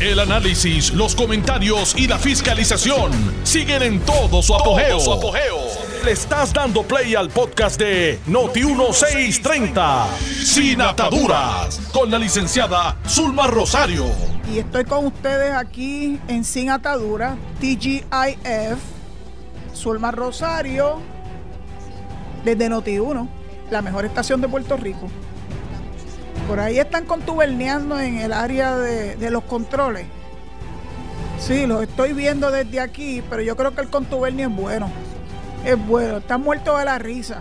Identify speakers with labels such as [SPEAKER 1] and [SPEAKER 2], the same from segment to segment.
[SPEAKER 1] El análisis, los comentarios y la fiscalización siguen en todo su apogeo. Le estás dando play al podcast de Noti1630, Sin Ataduras, con la licenciada Zulma Rosario.
[SPEAKER 2] Y estoy con ustedes aquí en Sin Ataduras, TGIF, Zulma Rosario, desde Noti1, la mejor estación de Puerto Rico. Por ahí están contuberneando en el área de, los controles. Sí, los estoy viendo desde aquí, pero yo creo que el contubernio es bueno. Es bueno, están muertos de la risa.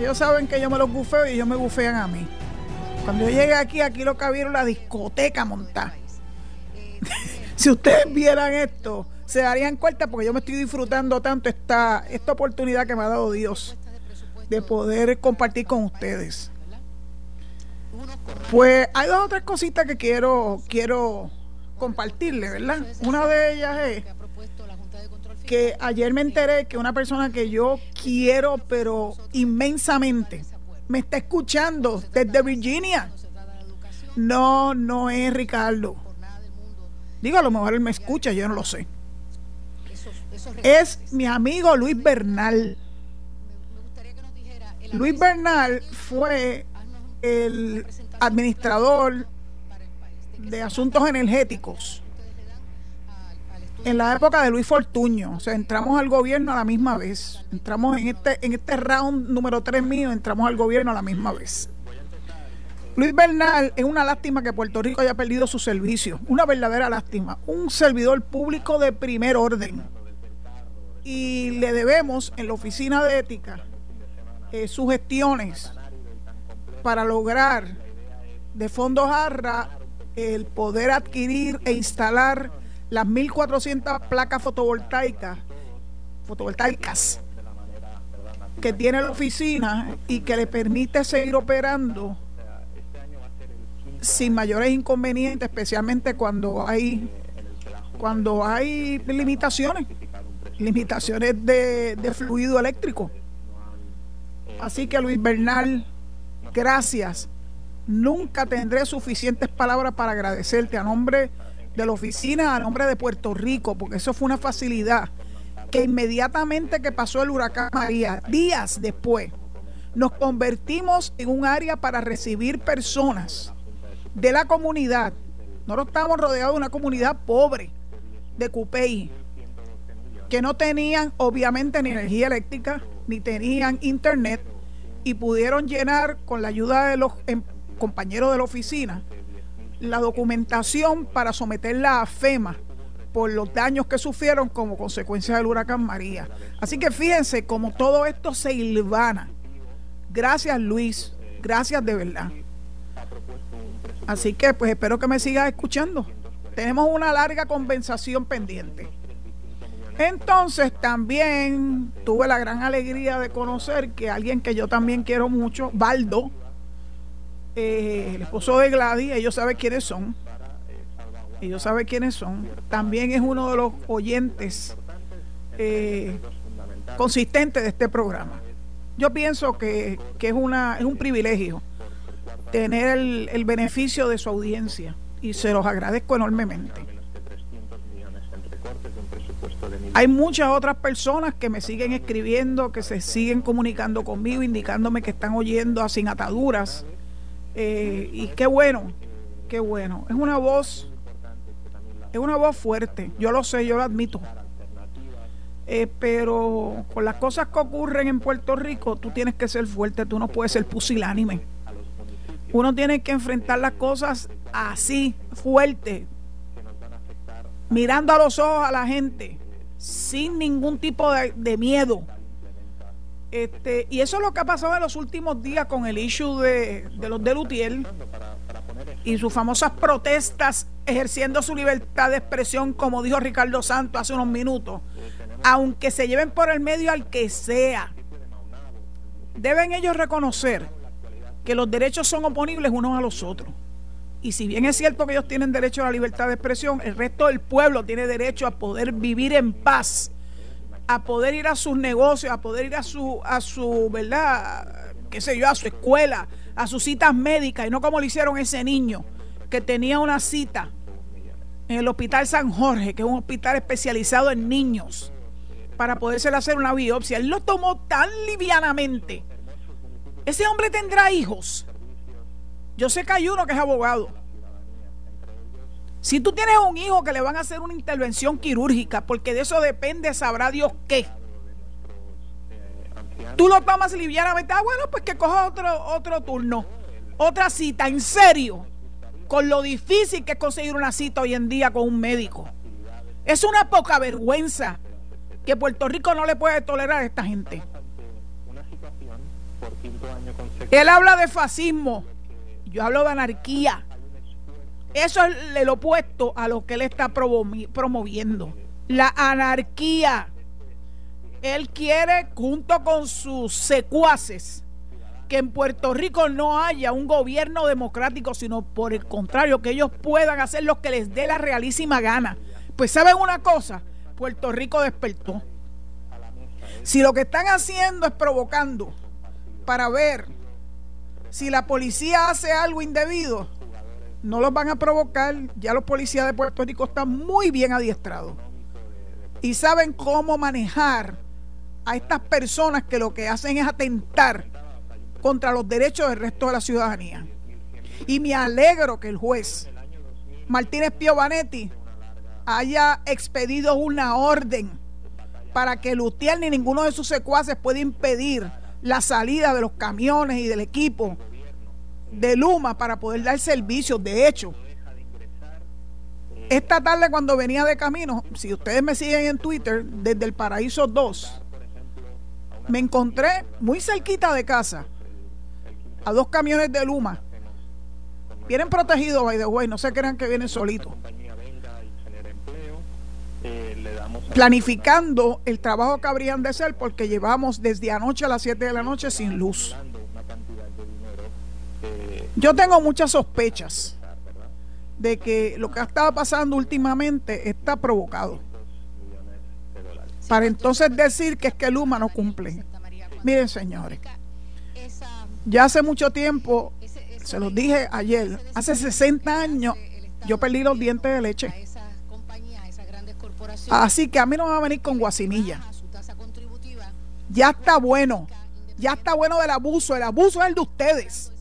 [SPEAKER 2] Ellos saben que yo me los bufeo y ellos me bufean a mí. Cuando yo llegué aquí, aquí lo que vieron la discoteca montada. si ustedes vieran esto, se darían cuenta porque yo me estoy disfrutando tanto esta, esta oportunidad que me ha dado Dios de poder compartir con ustedes. Pues hay dos o tres cositas que quiero, quiero compartirle, ¿verdad? Una de ellas es que ayer me enteré que una persona que yo quiero, pero inmensamente, me está escuchando desde Virginia. No, no es Ricardo. Digo, a lo mejor él me escucha, yo no lo sé. Es mi amigo Luis Bernal. Luis Bernal fue el administrador de asuntos energéticos en la época de Luis Fortuño. O sea, entramos al gobierno a la misma vez. Entramos en este, en este round número 3 mío, entramos al gobierno a la misma vez. Luis Bernal, es una lástima que Puerto Rico haya perdido su servicio. Una verdadera lástima. Un servidor público de primer orden. Y le debemos en la oficina de ética eh, sus gestiones para lograr de fondos jarra el poder adquirir e instalar las 1.400 placas fotovoltaicas, fotovoltaicas que tiene la oficina y que le permite seguir operando sin mayores inconvenientes, especialmente cuando hay cuando hay limitaciones, limitaciones de, de fluido eléctrico. Así que Luis Bernal, gracias Nunca tendré suficientes palabras para agradecerte a nombre de la oficina, a nombre de Puerto Rico, porque eso fue una facilidad que inmediatamente que pasó el huracán María, días después, nos convertimos en un área para recibir personas de la comunidad. Nosotros estamos rodeados de una comunidad pobre de Cupey, que no tenían obviamente ni energía eléctrica, ni tenían internet, y pudieron llenar con la ayuda de los em- compañero de la oficina la documentación para someterla a FEMA por los daños que sufrieron como consecuencia del huracán María. Así que fíjense como todo esto se hilvana. Gracias Luis, gracias de verdad. Así que pues espero que me sigas escuchando. Tenemos una larga conversación pendiente. Entonces también tuve la gran alegría de conocer que alguien que yo también quiero mucho, Baldo, eh, el esposo de Gladys, ellos saben quiénes son. Ellos saben quiénes son. También es uno de los oyentes eh, consistentes de este programa. Yo pienso que, es, una, es un privilegio tener el, el beneficio de su audiencia y se los agradezco enormemente. Hay muchas otras personas que me siguen escribiendo, que se siguen comunicando conmigo, indicándome que están oyendo a Sin Ataduras eh, y qué bueno, qué bueno. Es una voz, es una voz fuerte. Yo lo sé, yo lo admito. Eh, pero con las cosas que ocurren en Puerto Rico, tú tienes que ser fuerte, tú no puedes ser pusilánime. Uno tiene que enfrentar las cosas así, fuerte, mirando a los ojos a la gente, sin ningún tipo de, de miedo este, y eso es lo que ha pasado en los últimos días con el issue de, los de Lutiel y sus famosas protestas ejerciendo su libertad de expresión, como dijo Ricardo Santos hace unos minutos, aunque se lleven por el medio al que sea. Deben ellos reconocer que los derechos son oponibles unos a los otros. Y si bien es cierto que ellos tienen derecho a la libertad de expresión, el resto del pueblo tiene derecho a poder vivir en paz a poder ir a sus negocios, a poder ir a su, a su, ¿verdad? qué sé yo, a su escuela, a sus citas médicas, y no como lo hicieron ese niño que tenía una cita en el Hospital San Jorge, que es un hospital especializado en niños, para poderse hacer una biopsia. Él lo tomó tan livianamente. Ese hombre tendrá hijos. Yo sé que hay uno que es abogado. Si tú tienes un hijo que le van a hacer una intervención quirúrgica, porque de eso depende, sabrá Dios qué. Tú lo tomas livianamente. Ah, bueno, pues que coja otro, otro turno, otra cita, en serio, con lo difícil que es conseguir una cita hoy en día con un médico. Es una poca vergüenza que Puerto Rico no le puede tolerar a esta gente. Él habla de fascismo, yo hablo de anarquía. Eso es el opuesto a lo que él está promoviendo. La anarquía. Él quiere, junto con sus secuaces, que en Puerto Rico no haya un gobierno democrático, sino por el contrario, que ellos puedan hacer lo que les dé la realísima gana. Pues saben una cosa, Puerto Rico despertó. Si lo que están haciendo es provocando para ver si la policía hace algo indebido, no los van a provocar. Ya los policías de Puerto Rico están muy bien adiestrados y saben cómo manejar a estas personas que lo que hacen es atentar contra los derechos del resto de la ciudadanía. Y me alegro que el juez Martínez Piovanetti haya expedido una orden para que Lutier ni ninguno de sus secuaces pueda impedir la salida de los camiones y del equipo de Luma para poder dar servicios. De hecho, esta tarde cuando venía de camino, si ustedes me siguen en Twitter, desde el Paraíso 2, me encontré muy cerquita de casa a dos camiones de Luma. Vienen protegidos, by no se crean que vienen solitos. Planificando el trabajo que habrían de hacer porque llevamos desde anoche a las 7 de la noche sin luz. Yo tengo muchas sospechas de que lo que ha estado pasando últimamente está provocado. Para entonces decir que es que Luma no cumple. Miren, señores, ya hace mucho tiempo, se los dije ayer, hace 60 años yo perdí los dientes de leche. Así que a mí no me va a venir con guasimilla. Ya está bueno. Ya está bueno del abuso. El abuso es el de ustedes.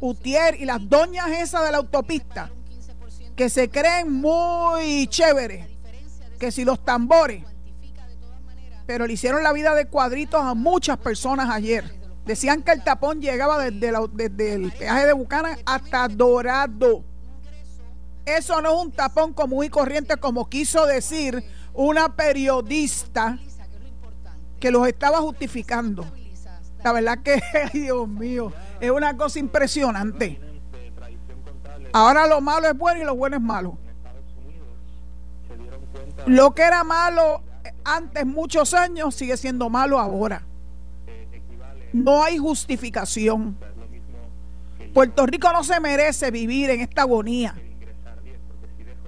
[SPEAKER 2] Utier y las doñas esas de la autopista que se creen muy chéveres, que si los tambores, pero le hicieron la vida de cuadritos a muchas personas ayer. Decían que el tapón llegaba desde, desde el peaje de Bucana hasta Dorado. Eso no es un tapón común y corriente como quiso decir una periodista que los estaba justificando. La verdad que, Dios mío, es una cosa impresionante. Ahora lo malo es bueno y lo bueno es malo. Lo que era malo antes muchos años sigue siendo malo ahora. No hay justificación. Puerto Rico no se merece vivir en esta agonía.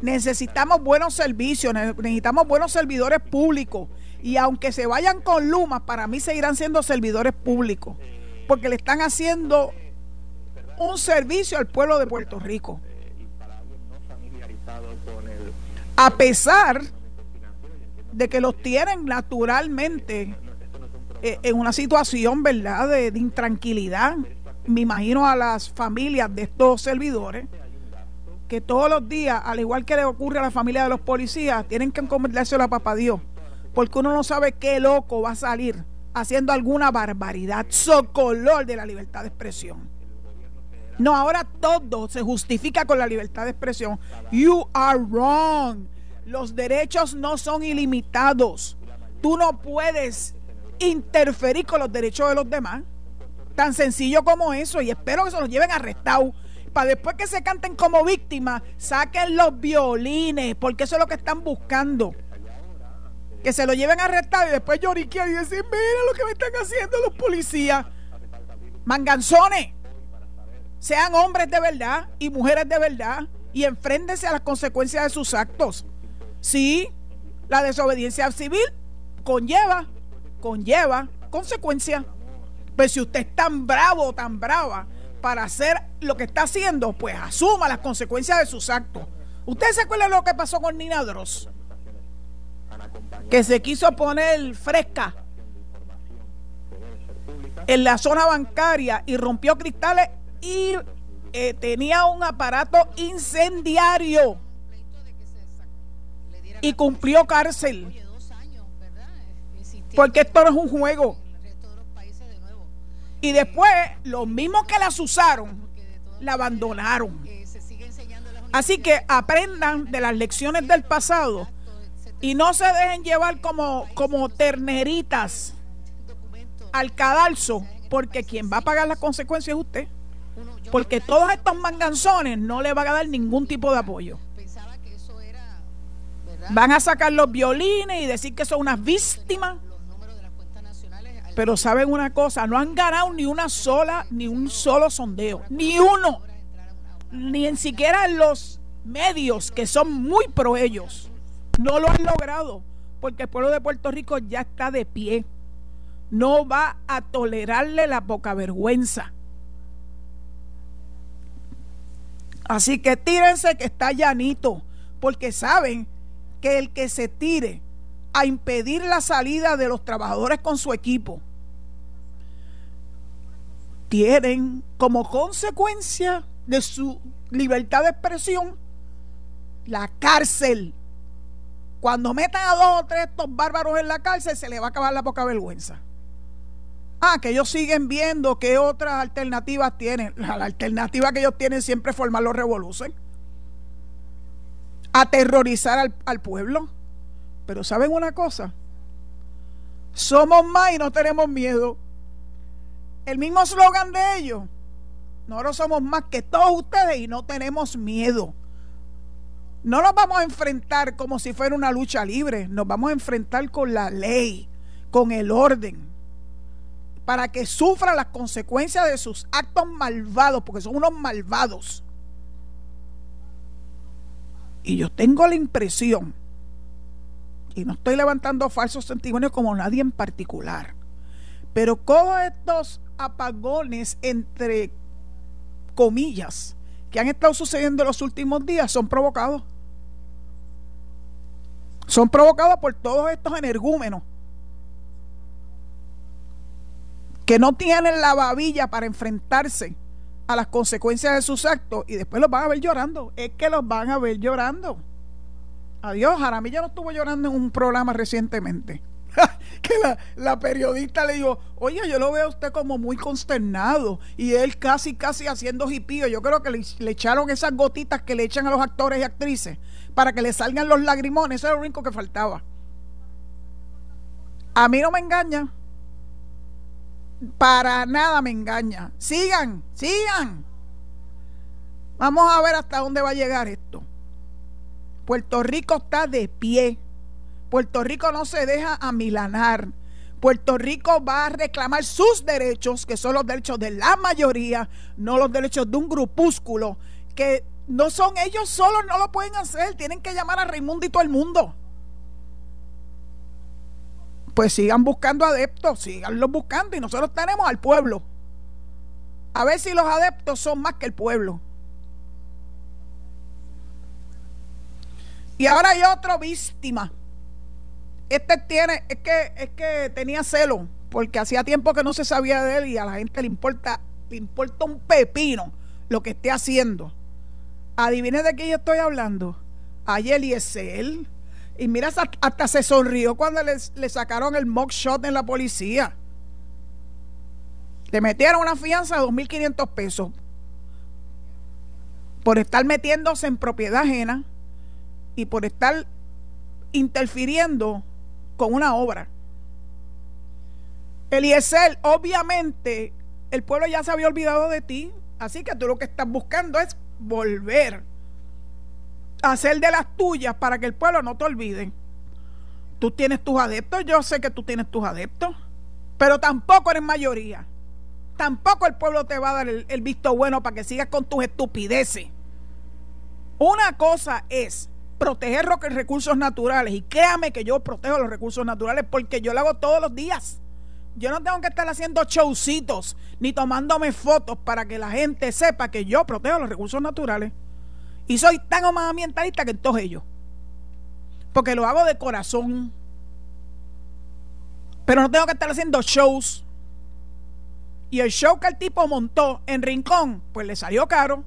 [SPEAKER 2] Necesitamos buenos servicios, necesitamos buenos servidores públicos. Y aunque se vayan con Luma, para mí seguirán siendo servidores públicos porque le están haciendo un servicio al pueblo de Puerto Rico. A pesar de que los tienen naturalmente eh, en una situación, ¿verdad?, de, de intranquilidad. Me imagino a las familias de estos servidores que todos los días, al igual que le ocurre a la familia de los policías, tienen que encomendarse a papá Dios, porque uno no sabe qué loco va a salir haciendo alguna barbaridad, socolor de la libertad de expresión. No, ahora todo se justifica con la libertad de expresión. You are wrong. Los derechos no son ilimitados. Tú no puedes interferir con los derechos de los demás. Tan sencillo como eso. Y espero que se los lleven arrestados. Para después que se canten como víctimas, saquen los violines. Porque eso es lo que están buscando que se lo lleven arrestado y después lloriquear y decir, mira lo que me están haciendo los policías. Manganzones, sean hombres de verdad y mujeres de verdad y enfréntense a las consecuencias de sus actos. Sí, la desobediencia civil conlleva, conlleva consecuencias. Pues si usted es tan bravo tan brava para hacer lo que está haciendo, pues asuma las consecuencias de sus actos. ¿Ustedes se acuerdan lo que pasó con Nina Dross? Que se quiso poner fresca en la zona bancaria y rompió cristales y eh, tenía un aparato incendiario y cumplió cárcel. Porque esto no es un juego. Y después, los mismos que las usaron, la abandonaron. Así que aprendan de las lecciones del pasado y no se dejen llevar como, como terneritas al cadalso, porque quien va a pagar las consecuencias es usted. Porque todos estos manganzones no le van a dar ningún tipo de apoyo. Van a sacar los violines y decir que son unas víctimas. Pero saben una cosa, no han ganado ni una sola, ni un solo sondeo, ni uno, ni en siquiera los medios que son muy pro ellos. No lo han logrado, porque el pueblo de Puerto Rico ya está de pie. No va a tolerarle la poca vergüenza. Así que tírense que está llanito, porque saben que el que se tire a impedir la salida de los trabajadores con su equipo tienen como consecuencia de su libertad de expresión la cárcel. Cuando metan a dos o tres estos bárbaros en la cárcel, se les va a acabar la poca vergüenza. Ah, que ellos siguen viendo qué otras alternativas tienen. La, alternativa que ellos tienen siempre es formar los revoluciones aterrorizar al, al pueblo. Pero ¿saben una cosa? Somos más y no tenemos miedo. El mismo slogan de ellos. Nosotros somos más que todos ustedes y no tenemos miedo. No nos vamos a enfrentar como si fuera una lucha libre. Nos vamos a enfrentar con la ley, con el orden, para que sufran las consecuencias de sus actos malvados, porque son unos malvados. Y yo tengo la impresión, y no estoy levantando falsos testimonios como nadie en particular, pero todos estos apagones entre comillas que han estado sucediendo en los últimos días son provocados. Son provocados por todos estos energúmenos que no tienen la babilla para enfrentarse a las consecuencias de sus actos y después los van a ver llorando. Es que los van a ver llorando. Adiós, Jaramillo no estuvo llorando en un programa recientemente. que la, periodista le dijo, oye, yo lo veo a usted como muy consternado. Y él casi, casi haciendo jipío. Yo creo que le, echaron esas gotitas que le echan a los actores y actrices para que le salgan los lagrimones. Eso era lo único que faltaba. A mí no me engaña. Para nada me engaña. Sigan, sigan. Vamos a ver hasta dónde va a llegar esto. Puerto Rico está de pie. Puerto Rico no se deja amilanar. Puerto Rico va a reclamar sus derechos, que son los derechos de la mayoría, no los derechos de un grupúsculo, que no son ellos solos, no lo pueden hacer, tienen que llamar a Raimundo y todo el mundo pues sigan buscando adeptos, siganlos buscando y nosotros tenemos al pueblo. A ver si los adeptos son más que el pueblo. Y ahora hay otro víctima. Este tiene, es que, es que tenía celo, porque hacía tiempo que no se sabía de él y a la gente le importa, le importa un pepino lo que esté haciendo. Adivine de qué yo estoy hablando. Ayer y es él y mira, hasta se sonrió cuando le sacaron el mock shot en la policía. Le metieron una fianza de 2.500 pesos por estar metiéndose en propiedad ajena y por estar interfiriendo con una obra. Eliezer, obviamente, el pueblo ya se había olvidado de ti, así que tú lo que estás buscando es volver hacer de las tuyas para que el pueblo no te olvide. Tú tienes tus adeptos, yo sé que tú tienes tus adeptos, pero tampoco eres mayoría. Tampoco el pueblo te va a dar el, visto bueno para que sigas con tus estupideces. Una cosa es proteger los recursos naturales y créame que yo protejo los recursos naturales porque yo lo hago todos los días. Yo no tengo que estar haciendo showcitos ni tomándome fotos para que la gente sepa que yo protejo los recursos naturales. Y soy tan o más ambientalista que todos ellos. Porque lo hago de corazón. Pero no tengo que estar haciendo shows. Y el show que el tipo montó en Rincón, pues le salió caro.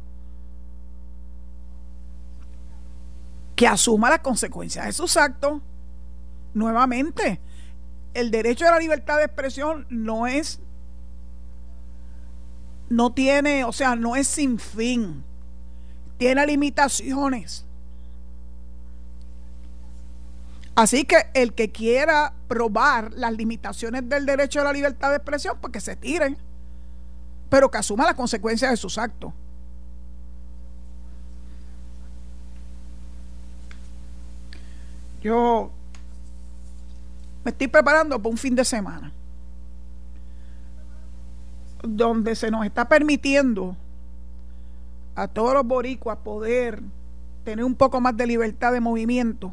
[SPEAKER 2] Que asuma las consecuencias de sus actos. Nuevamente, el derecho a la libertad de expresión no es, no tiene, o sea, no es sin fin. Tiene limitaciones. Así que el que quiera probar las limitaciones del derecho a la libertad de expresión, pues que se tiren, pero que asuma las consecuencias de sus actos. Yo me estoy preparando para un fin de semana donde se nos está permitiendo a todos los boricuas poder tener un poco más de libertad de movimiento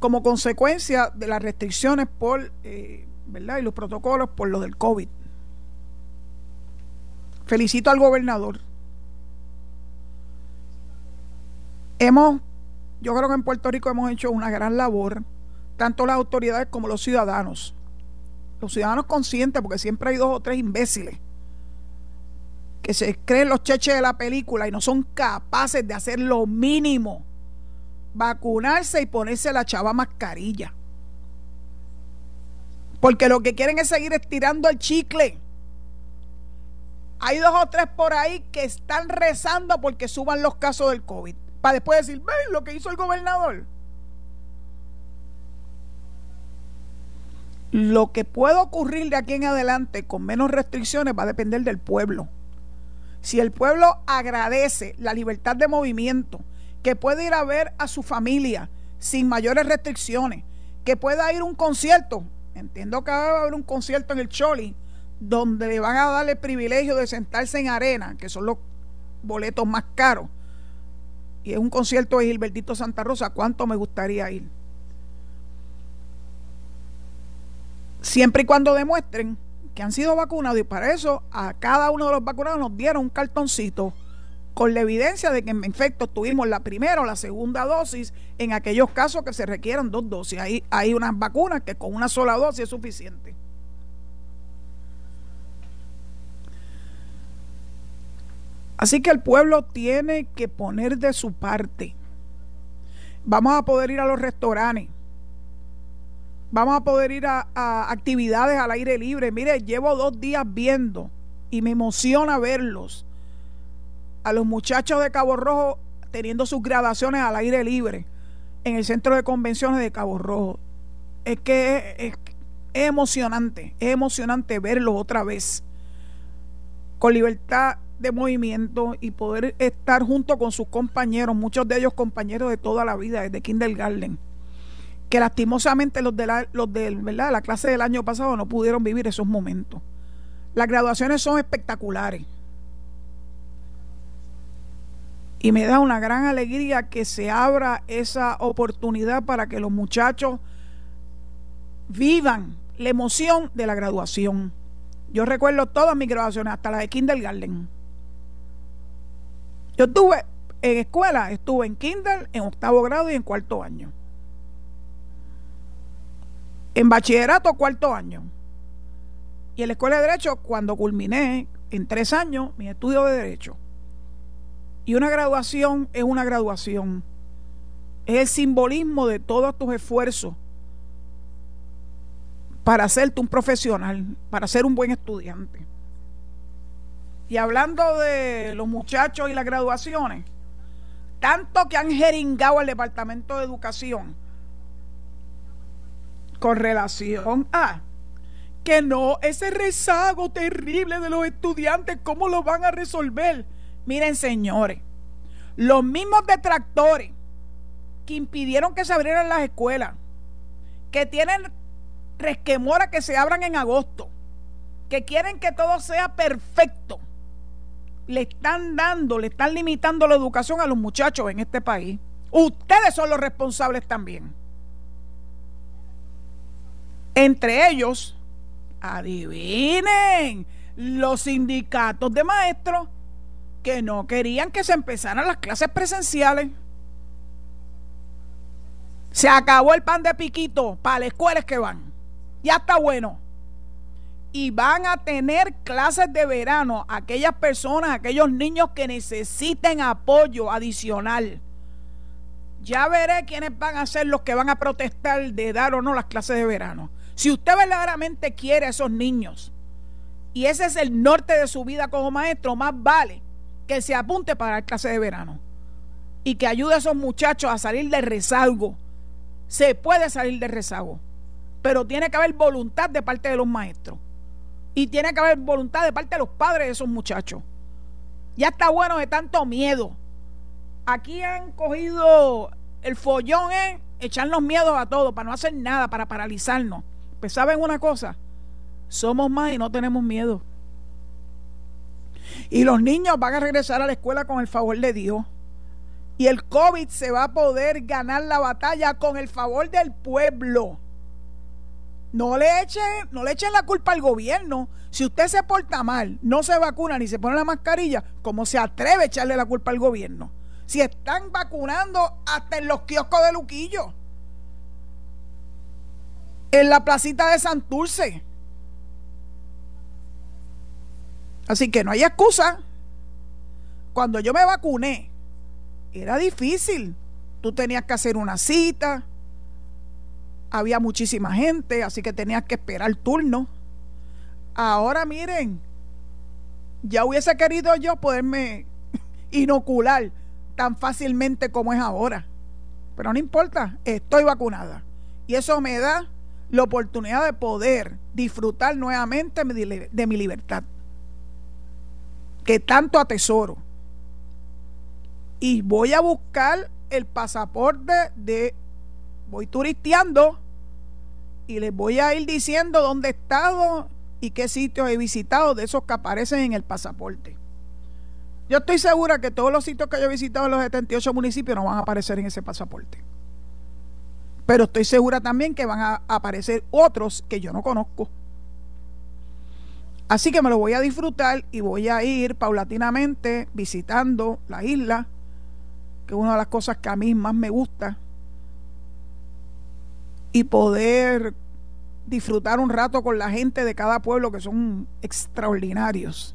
[SPEAKER 2] como consecuencia de las restricciones por, eh, ¿verdad? Y los protocolos por lo del COVID. Felicito al gobernador. Hemos, yo creo que en Puerto Rico hemos hecho una gran labor, tanto las autoridades como los ciudadanos. Los ciudadanos conscientes, porque siempre hay dos o tres imbéciles que se creen los cheches de la película y no son capaces de hacer lo mínimo vacunarse y ponerse la chava mascarilla. Porque lo que quieren es seguir estirando el chicle. Hay dos o tres por ahí que están rezando porque suban los casos del COVID. Para después decir, ven lo que hizo el gobernador. Lo que pueda ocurrir de aquí en adelante con menos restricciones va a depender del pueblo. Si el pueblo agradece la libertad de movimiento, que puede ir a ver a su familia sin mayores restricciones, que pueda ir a un concierto. Entiendo que va a haber un concierto en el Choli donde le van a dar el privilegio de sentarse en arena, que son los boletos más caros. Y es un concierto de Gilbertito Santa Rosa. ¿Cuánto me gustaría ir? Siempre y cuando demuestren que han sido vacunados y para eso a cada uno de los vacunados nos dieron un cartoncito con la evidencia de que en efecto tuvimos la primera o la segunda dosis en aquellos casos que se requieran dos dosis. Hay, hay unas vacunas que con una sola dosis es suficiente. Así que el pueblo tiene que poner de su parte. Vamos a poder ir a los restaurantes. Vamos a poder ir a, actividades al aire libre. Mire, llevo dos días viendo y me emociona verlos a los muchachos de Cabo Rojo teniendo sus graduaciones al aire libre en el centro de convenciones de Cabo Rojo. Es que es, emocionante, es emocionante verlos otra vez con libertad de movimiento y poder estar junto con sus compañeros, muchos de ellos compañeros de toda la vida, desde kindergarten, que lastimosamente los de la, los ¿verdad? la clase del año pasado no pudieron vivir esos momentos. Las graduaciones son espectaculares. Y me da una gran alegría que se abra esa oportunidad para que los muchachos vivan la emoción de la graduación. Yo recuerdo todas mis graduaciones, hasta la de kindergarten. Yo estuve en escuela, estuve en kinder, en octavo grado y en cuarto año. En bachillerato, cuarto año. Y en la escuela de Derecho, cuando culminé en tres años mi estudio de Derecho. Y una graduación es una graduación. Es el simbolismo de todos tus esfuerzos para hacerte un profesional, para ser un buen estudiante. Y hablando de los muchachos y las graduaciones, tanto que han jeringado al Departamento de Educación con relación a que no, ese rezago terrible de los estudiantes, ¿cómo lo van a resolver? Miren, señores, los mismos detractores que impidieron que se abrieran las escuelas, que tienen resquemora que se abran en agosto, que quieren que todo sea perfecto, le están dando, le están limitando la educación a los muchachos en este país. Ustedes son los responsables también. Entre ellos, adivinen, los sindicatos de maestros que no querían que se empezaran las clases presenciales. Se acabó el pan de piquito para las escuelas que van. Ya está bueno. Y van a tener clases de verano aquellas personas, aquellos niños que necesiten apoyo adicional. Ya veré quiénes van a ser los que van a protestar de dar o no las clases de verano. Si usted verdaderamente quiere a esos niños y ese es el norte de su vida como maestro, más vale que se apunte para la clase de verano y que ayude a esos muchachos a salir del rezago se puede salir de rezago, pero tiene que haber voluntad de parte de los maestros y tiene que haber voluntad de parte de los padres de esos muchachos. Ya está bueno de tanto miedo. Aquí han cogido el follón es echarnos miedos a todos para no hacer nada, para paralizarnos. Pues saben una cosa, somos más y no tenemos miedo. Y los niños van a regresar a la escuela con el favor de Dios. Y el COVID se va a poder ganar la batalla con el favor del pueblo. No le echen, no le echen la culpa al gobierno. Si usted se porta mal, no se vacuna ni se pone la mascarilla, ¿cómo se atreve a echarle la culpa al gobierno? Si están vacunando hasta en los kioscos de Luquillo. En la placita de Santurce. Así que no hay excusa. Cuando yo me vacuné, era difícil. Tú tenías que hacer una cita, había muchísima gente, así que tenías que esperar turno. Ahora miren, ya hubiese querido yo poderme inocular tan fácilmente como es ahora. Pero no importa, estoy vacunada. Y eso me da la oportunidad de poder disfrutar nuevamente de mi libertad, que tanto atesoro y voy a buscar el pasaporte de voy turisteando y les voy a ir diciendo dónde he estado y qué sitios he visitado de esos que aparecen en el pasaporte. Yo estoy segura que todos los sitios que yo he visitado en los 78 municipios no van a aparecer en ese pasaporte. Pero estoy segura también que van a aparecer otros que yo no conozco. Así que me lo voy a disfrutar y voy a ir paulatinamente visitando la isla que es una de las cosas que a mí más me gusta, y poder disfrutar un rato con la gente de cada pueblo que son extraordinarios.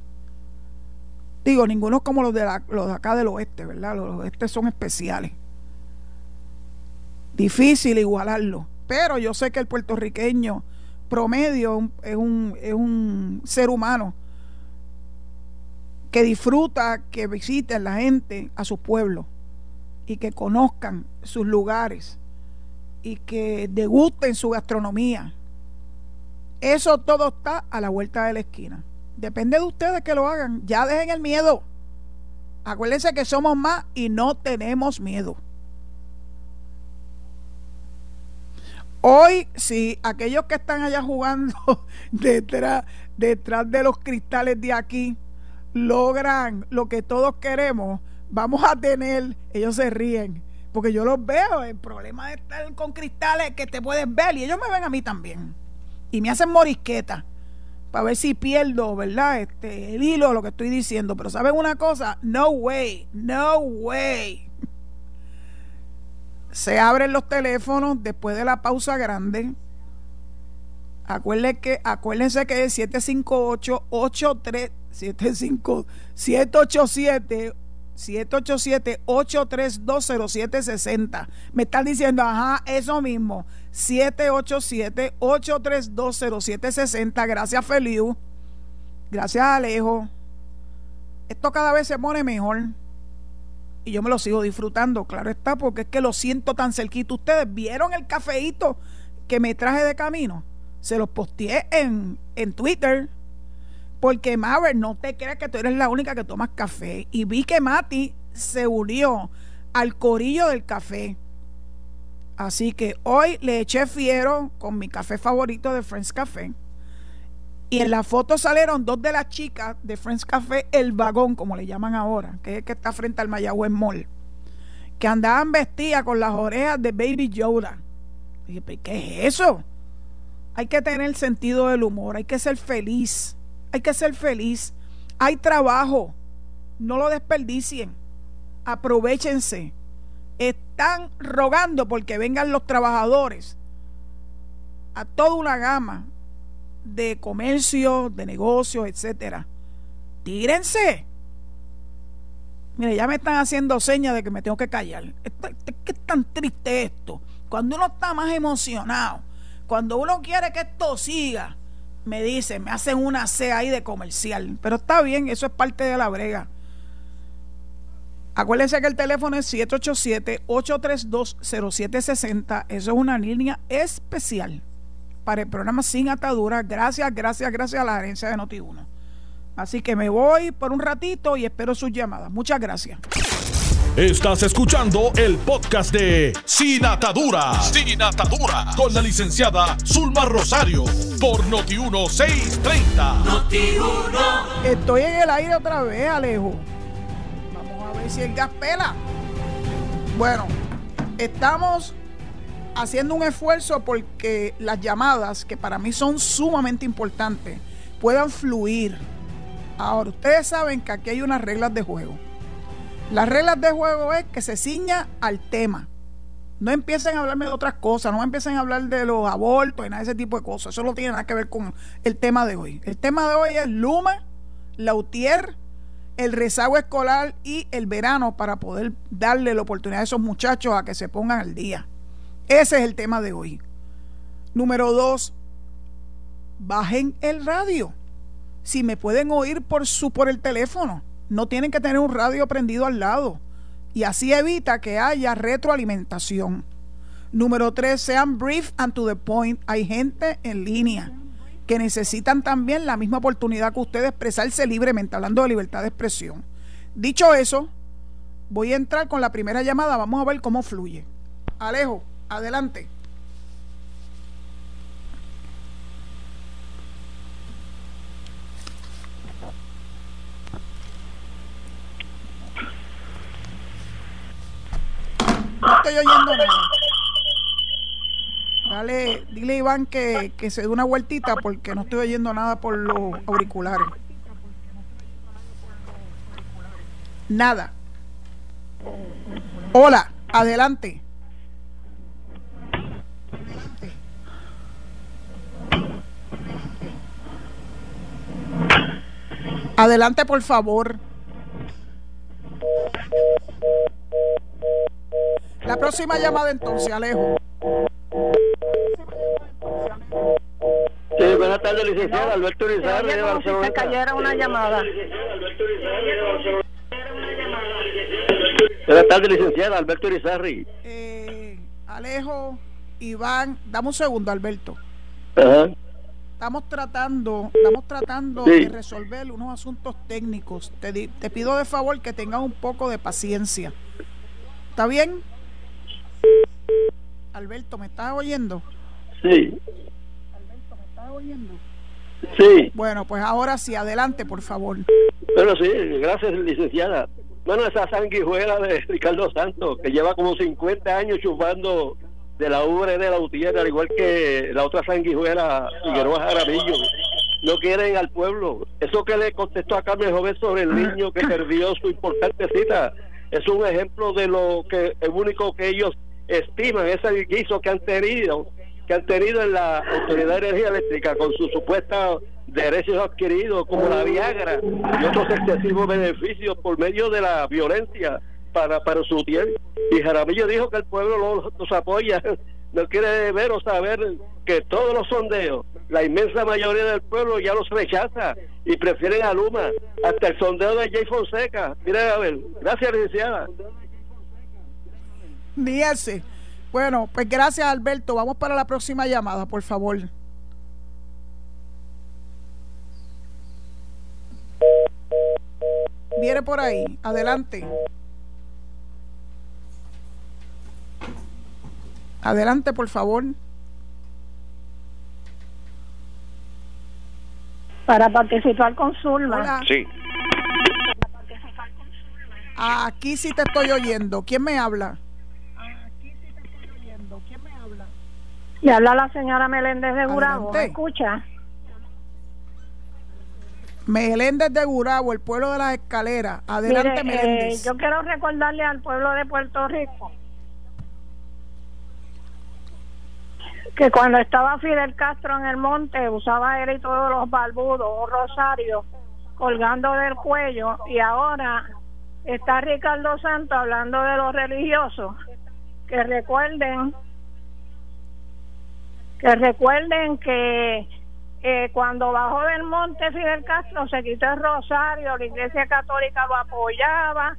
[SPEAKER 2] Digo, ninguno es como los de, los de acá del oeste, ¿verdad? Los del oeste son especiales. Difícil igualarlo. Pero yo sé que el puertorriqueño promedio es un, es un ser humano que disfruta que visiten la gente a su pueblo y que conozcan sus lugares y que degusten su gastronomía. Eso todo está a la vuelta de la esquina. Depende de ustedes que lo hagan. Ya dejen el miedo. Acuérdense que somos más y no tenemos miedo. Hoy, si aquellos que están allá jugando detrás, detrás de los cristales de aquí logran lo que todos queremos, vamos a tener, ellos se ríen, porque yo los veo, el problema de estar con cristales que te puedes ver y ellos me ven a mí también. Y me hacen morisqueta para ver si pierdo, ¿verdad? Este, el hilo lo que estoy diciendo. Pero ¿saben una cosa? No way, no way. Se abren los teléfonos después de la pausa grande. Acuérdense que, acuérdense que es 758 83 75 787 787-832-0760. Me están diciendo, ajá, eso mismo. 787-832-0760. Gracias, Feliu. Gracias, Alejo. Esto cada vez se pone mejor. Y yo me lo sigo disfrutando, claro está, porque es que lo siento tan cerquito. Ustedes vieron el cafeíto que me traje de camino. Se los posteé en, en Twitter porque Maverick, no te creas que tú eres la única que tomas café. Y vi que Mati se unió al corillo del café. Así que hoy le eché fiero con mi café favorito de Friends Café. Y en la foto salieron dos de las chicas de Friends Café, el vagón, como le llaman ahora, que es el que está frente al Mayagüez Mall, que andaban vestidas con las orejas de Baby Yoda. dije, ¿qué es eso? Hay que tener sentido del humor, hay que ser feliz hay que ser feliz, hay trabajo, No lo desperdicien. Aprovechense. Están rogando porque vengan los trabajadores a toda una gama de comercio, de negocios, etcétera. Tírense. Mire, ya me están haciendo señas de que me tengo que callar. Es que es tan triste esto. Cuando uno está más emocionado, cuando uno quiere que esto siga, me dicen, me hacen una C ahí de comercial. Pero está bien, eso es parte de la brega. Acuérdense que el teléfono es 787-832-0760. Eso es una línea especial para el programa Sin Atadura. Gracias, gracias, gracias a la gerencia de Noti1. Así que me voy por un ratito y espero sus llamadas. Muchas gracias.
[SPEAKER 1] Estás escuchando el podcast de Sin Atadura. Sin Atadura. Con la licenciada Zulma Rosario. Por Noti1630.
[SPEAKER 2] Noti1. Estoy en el aire otra vez, Alejo. Vamos a ver si el gas pela. Bueno, estamos haciendo un esfuerzo porque las llamadas, que para mí son sumamente importantes, puedan fluir. Ahora, ustedes saben que aquí hay unas reglas de juego. Las reglas de juego es que se ciña al tema. No empiecen a hablarme de otras cosas, no empiecen a hablar de los abortos y nada de ese tipo de cosas. Eso no tiene nada que ver con el tema de hoy. El tema de hoy es Luma, Lautier, el rezago escolar y el verano para poder darle la oportunidad a esos muchachos a que se pongan al día. Ese es el tema de hoy. Número dos, bajen el radio. Si me pueden oír por, su, por el teléfono, no tienen que tener un radio prendido al lado. Y así evita que haya retroalimentación. Número tres, sean brief and to the point. Hay gente en línea que necesitan también la misma oportunidad que ustedes expresarse libremente, hablando de libertad de expresión. Dicho eso, voy a entrar con la primera llamada. Vamos a ver cómo fluye. Alejo. Adelante. No estoy oyendo nada. Dale, dile Iván que, que se dé una vueltita porque no estoy oyendo nada por los auriculares. Nada. Hola, adelante. Adelante, por favor. La próxima llamada entonces, Alejo.
[SPEAKER 3] Sí, buenas tardes, licenciada Alberto Urizarri
[SPEAKER 4] de Barcelona. Si se cayera una llamada.
[SPEAKER 3] Buenas tardes, licenciada Alberto Urizarri.
[SPEAKER 2] Eh, Alejo, Iván, dame un segundo, Alberto. Ajá. Estamos tratando, estamos tratando de resolver unos asuntos técnicos. Te, te pido de favor que tengas un poco de paciencia. ¿Está bien? Alberto, ¿me estás oyendo?
[SPEAKER 3] Sí.
[SPEAKER 2] Alberto, ¿me estás oyendo?
[SPEAKER 3] Sí.
[SPEAKER 2] Bueno, pues ahora sí, adelante, por favor.
[SPEAKER 3] Pero sí, gracias, licenciada. Bueno, esa sanguijuela de Ricardo Santos, que lleva como 50 años chupando de la ubre de la UTIER, al igual que la otra sanguijuela Figueroa Jaramillo. No quieren al pueblo. Eso que le contestó a Carmen Joven sobre el niño que perdió su importante cita es un ejemplo de lo que es único que ellos estiman, ese guiso que han tenido, que han tenido en la Autoridad de Energía Eléctrica con sus supuestos derechos adquiridos como la Viagra y otros excesivos beneficios por medio de la violencia para, para su tiempo. Y Jaramillo dijo que el pueblo los, apoya, no quiere ver o saber que todos los sondeos, la inmensa mayoría del pueblo ya los rechaza y prefieren a Luma, hasta el sondeo de Jay Fonseca. Mira, a ver, gracias, licenciada.
[SPEAKER 2] Dígase. Bueno, pues gracias, Alberto. Vamos para la próxima llamada, por favor. Viene por ahí. Adelante. Adelante, por favor.
[SPEAKER 4] Para participar con Zulma.
[SPEAKER 3] Sí.
[SPEAKER 2] Aquí sí te estoy oyendo. ¿Quién me habla?
[SPEAKER 4] Le habla la señora Meléndez de Gurabo. ¿Me escucha?
[SPEAKER 2] Meléndez de Gurabo, el pueblo de las escaleras. Adelante,
[SPEAKER 4] Mire, eh,
[SPEAKER 2] Meléndez.
[SPEAKER 4] yo quiero recordarle al pueblo de Puerto Rico que cuando estaba Fidel Castro en el monte usaba él y todos los barbudos un rosario colgando del cuello y ahora está Ricardo Santos hablando de los religiosos que recuerden que recuerden que eh, cuando bajó del monte Fidel Castro se quitó el rosario, la iglesia católica lo apoyaba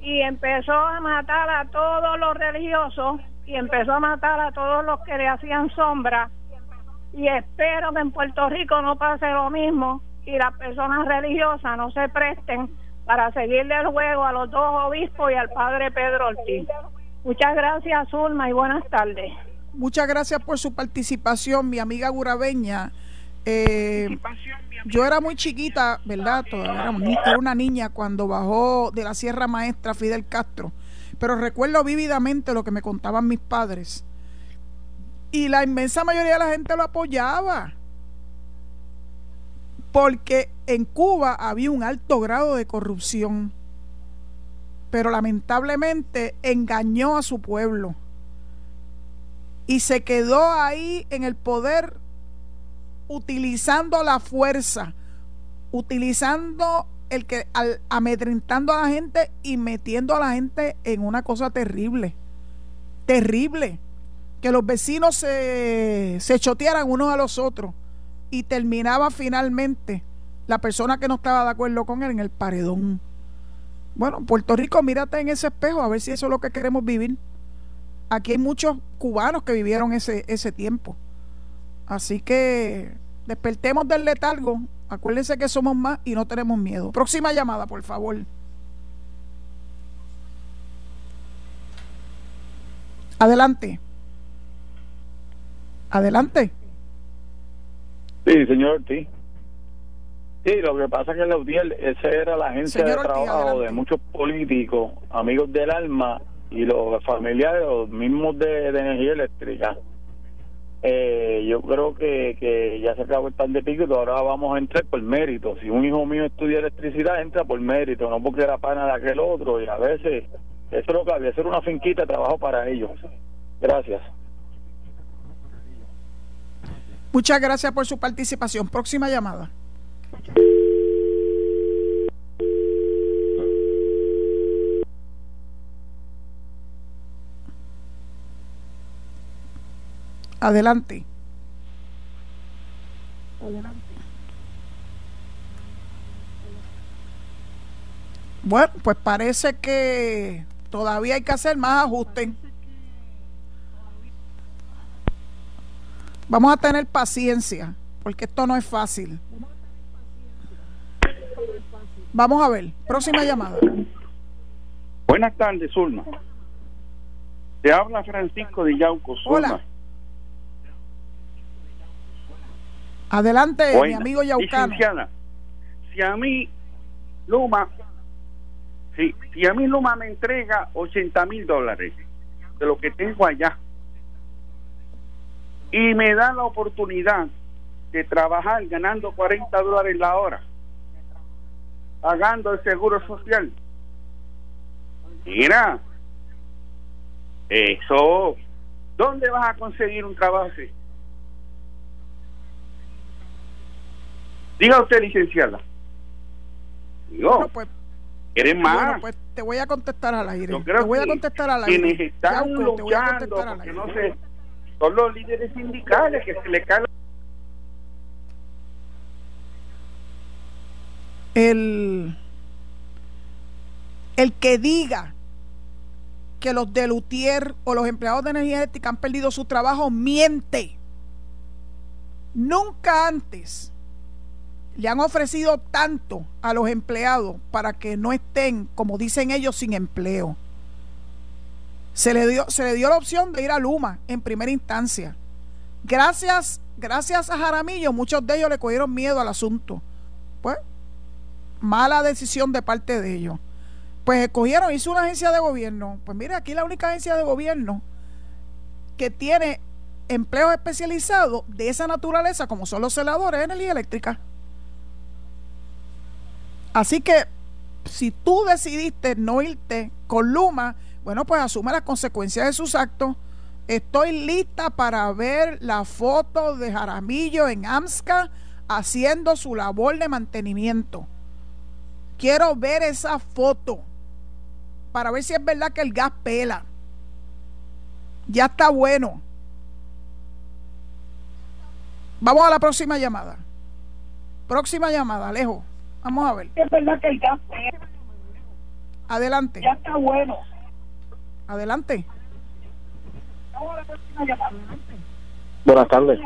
[SPEAKER 4] y empezó a matar a todos los religiosos y empezó a matar a todos los que le hacían sombra y espero que en Puerto Rico no pase lo mismo y las personas religiosas no se presten para seguirle el juego a los dos obispos y al padre Pedro Ortiz. Muchas gracias, Zulma, y buenas tardes.
[SPEAKER 2] Muchas gracias por su participación, mi amiga Gurabeña. Eh, yo era muy chiquita, ¿verdad? Todavía era, una niña cuando bajó de la Sierra Maestra Fidel Castro, pero recuerdo vívidamente lo que me contaban mis padres. Y la inmensa mayoría de la gente lo apoyaba. Porque en Cuba había un alto grado de corrupción. Pero lamentablemente engañó a su pueblo. Y se quedó ahí en el poder utilizando la fuerza, utilizando el que al, amedrentando a la gente y metiendo a la gente en una cosa terrible, terrible, que los vecinos se, se chotearan unos a los otros y terminaba finalmente la persona que no estaba de acuerdo con él en el paredón. Bueno, Puerto Rico, mírate en ese espejo a ver si eso es lo que queremos vivir. Aquí hay muchos cubanos que vivieron ese, ese tiempo. Así que despertemos del letargo. Acuérdense que somos más y no tenemos miedo. Próxima llamada, por favor. Adelante. Adelante.
[SPEAKER 5] Sí, señor Ortiz. Sí, lo que pasa es que la UDIEL, esa era la agencia
[SPEAKER 2] Señor
[SPEAKER 5] de
[SPEAKER 2] Ortiz,
[SPEAKER 5] trabajo
[SPEAKER 2] adelante.
[SPEAKER 5] de muchos políticos, amigos del alma y los familiares, los mismos de, energía eléctrica. Eh, yo creo que, que ya se acabó el pan de pico y ahora vamos a entrar por mérito. Si un hijo mío estudia electricidad, entra por mérito, no porque era pana de aquel otro. Y a veces, eso es lo que había, hacer una finquita de trabajo para ellos. Gracias.
[SPEAKER 2] Muchas gracias por su participación. Próxima llamada. Adelante. Bueno, pues parece que todavía hay que hacer más ajustes. Vamos a tener paciencia, porque esto no es fácil. Vamos a ver, próxima llamada.
[SPEAKER 6] Buenas tardes, Zulma. Te habla Francisco de Yauco, Zulma.
[SPEAKER 2] Hola. Adelante, mi amigo Yaucano.
[SPEAKER 6] Si a mí Luma, si, si a mí Luma me entrega 80 mil dólares de lo que tengo allá y me da la oportunidad de trabajar ganando 40 dólares la hora, pagando el seguro social, mira, eso, ¿dónde vas a conseguir un trabajo así? Diga usted, licenciada. Digo,
[SPEAKER 2] Bueno, pues,
[SPEAKER 6] ¿quieren más?
[SPEAKER 2] bueno, pues te voy a contestar al aire.
[SPEAKER 6] Yo
[SPEAKER 2] Te
[SPEAKER 6] creo
[SPEAKER 2] voy a contestar al
[SPEAKER 6] quienes
[SPEAKER 2] aire.
[SPEAKER 6] están
[SPEAKER 2] Yauco, te voy a
[SPEAKER 6] luchando, porque no sé, son los líderes sindicales que se le caen
[SPEAKER 2] el, el que diga que los de Lutier o los empleados de energía eléctrica han perdido su trabajo miente. Nunca antes le han ofrecido tanto a los empleados para que no estén, como dicen ellos, sin empleo. Se le dio, se le dio la opción de ir a Luma en primera instancia. Gracias, gracias a Jaramillo, muchos de ellos le cogieron miedo al asunto. Pues, mala decisión de parte de ellos. Pues escogieron, hizo una agencia de gobierno. Pues mira, aquí la única agencia de gobierno que tiene empleos especializados de esa naturaleza, como son los celadores de energía eléctrica. Así que si tú decidiste no irte con Luma, bueno, pues asume las consecuencias de sus actos. Estoy lista para ver la foto de Jaramillo en AMSCA haciendo su labor de mantenimiento. Quiero ver esa foto para ver si es verdad que el gas pela. Ya está bueno. Vamos a la próxima llamada. Próxima llamada, Alejo. Vamos a ver.
[SPEAKER 7] Es verdad que el gas.
[SPEAKER 2] Adelante.
[SPEAKER 7] Ya está bueno.
[SPEAKER 2] Adelante.
[SPEAKER 5] Buenas tardes.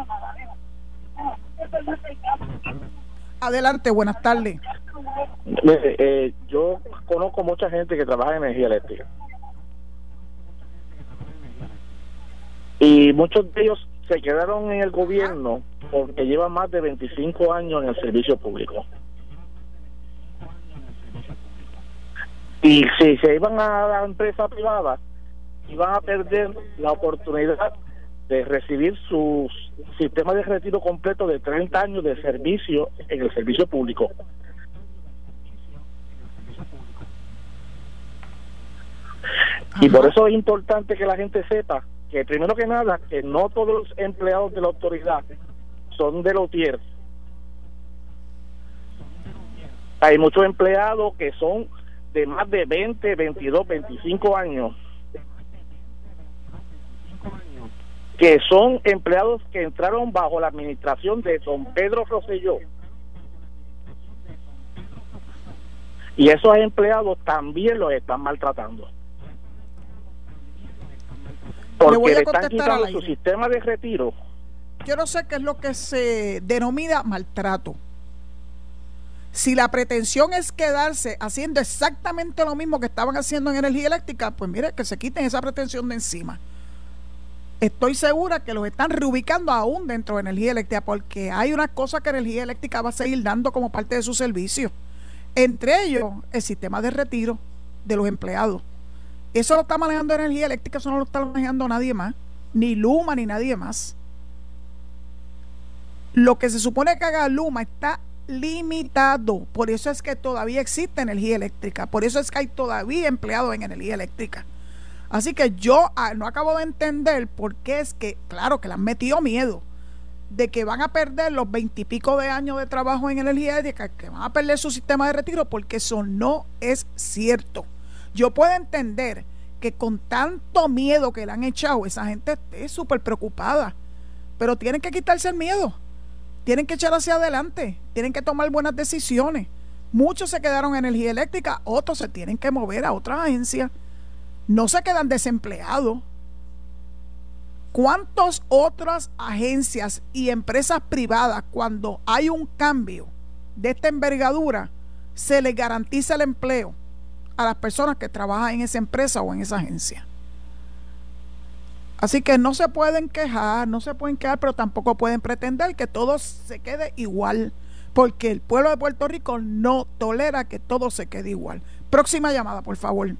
[SPEAKER 2] Adelante, buenas tardes.
[SPEAKER 5] Mire, eh, yo conozco mucha gente que trabaja en energía eléctrica. Y muchos de ellos se quedaron en el gobierno porque llevan más de 25 años en el servicio público. Y si se iban a la empresa privada, iban a perder la oportunidad de recibir su sistema de retiro completo de 30 años de servicio en el servicio público. Y por eso es importante que la gente sepa que primero que nada, que no todos los empleados de la autoridad son de los tierra. Hay muchos empleados que son de más de 20, 22, 25 años, que son empleados que entraron bajo la administración de don Pedro Rosselló. Y esos empleados también los están maltratando. Porque le están quitando su sistema de retiro.
[SPEAKER 2] Yo no sé qué es lo que se denomina maltrato. Si la pretensión es quedarse haciendo exactamente lo mismo que estaban haciendo en energía eléctrica, pues mire, que se quiten esa pretensión de encima. Estoy segura que los están reubicando aún dentro de energía eléctrica porque hay unas cosas que energía eléctrica va a seguir dando como parte de su servicio. Entre ellos, el sistema de retiro de los empleados. Eso lo está manejando energía eléctrica, eso no lo está manejando nadie más, ni Luma ni nadie más. Lo que se supone que haga Luma está limitado. Por eso es que todavía existe energía eléctrica. Por eso es que hay todavía empleados en energía eléctrica. Así que yo ah, no acabo de entender por qué es que, claro, que le han metido miedo de que van a perder los veintipico de años de trabajo en energía eléctrica, que van a perder su sistema de retiro, porque eso no es cierto. Yo puedo entender que con tanto miedo que le han echado, esa gente esté súper preocupada, pero tienen que quitarse el miedo, tienen que echar hacia adelante, tienen que tomar buenas decisiones. Muchos se quedaron en energía eléctrica, otros se tienen que mover a otras agencias, no se quedan desempleados. ¿Cuántas otras agencias y empresas privadas, cuando hay un cambio de esta envergadura, se les garantiza el empleo a las personas que trabajan en esa empresa o en esa agencia? Así que no se pueden quejar, no se pueden quejar, pero tampoco pueden pretender que todo se quede igual, porque el pueblo de Puerto Rico no tolera que todo se quede igual. Próxima llamada, por favor.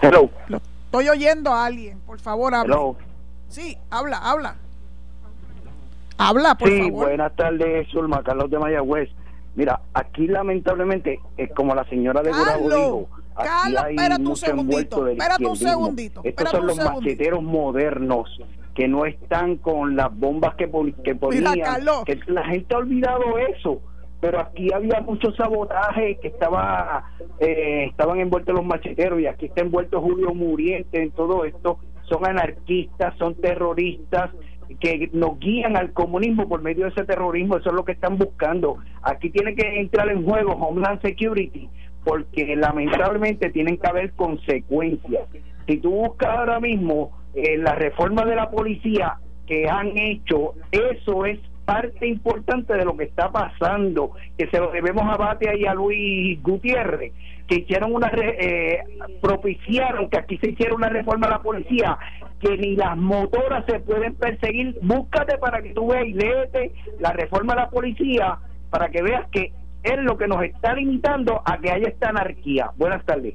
[SPEAKER 5] Hello.
[SPEAKER 2] Lo estoy oyendo a alguien, por favor, habla.
[SPEAKER 5] Hello.
[SPEAKER 2] Sí, habla, habla. Habla, por
[SPEAKER 8] sí,
[SPEAKER 2] favor.
[SPEAKER 8] buenas tardes, Zulma, Carlos de Mayagüez. Mira, aquí lamentablemente, es como la señora de Gurabo dijo, aquí
[SPEAKER 2] Carlos,
[SPEAKER 8] hay
[SPEAKER 2] espérate un
[SPEAKER 8] mucho
[SPEAKER 2] segundito,
[SPEAKER 8] envuelto del
[SPEAKER 2] espérate un
[SPEAKER 8] izquierdismo.
[SPEAKER 2] segundito,
[SPEAKER 8] Estos son los
[SPEAKER 2] segundito.
[SPEAKER 8] macheteros modernos que no están con las bombas que, pon- que ponían. Que la gente ha olvidado eso. Pero aquí había mucho sabotaje que estaba eh, estaban envueltos los macheteros y aquí está envuelto Julio Muriente en todo esto. Son anarquistas, son terroristas que nos guían al comunismo por medio de ese terrorismo, eso es lo que están buscando. Aquí tiene que entrar en juego Homeland Security, porque lamentablemente tienen que haber consecuencias. Si tú buscas ahora mismo eh, la reforma de la policía que han hecho, eso es parte importante de lo que está pasando, que se lo debemos a Batia y a Luis Gutiérrez, que hicieron una eh, propiciaron que aquí se hiciera una reforma a la policía, que ni las motoras se pueden perseguir. Búscate para que tú veas y léete la reforma a la policía para que veas que es lo que nos está limitando a que haya esta anarquía. Buenas tardes.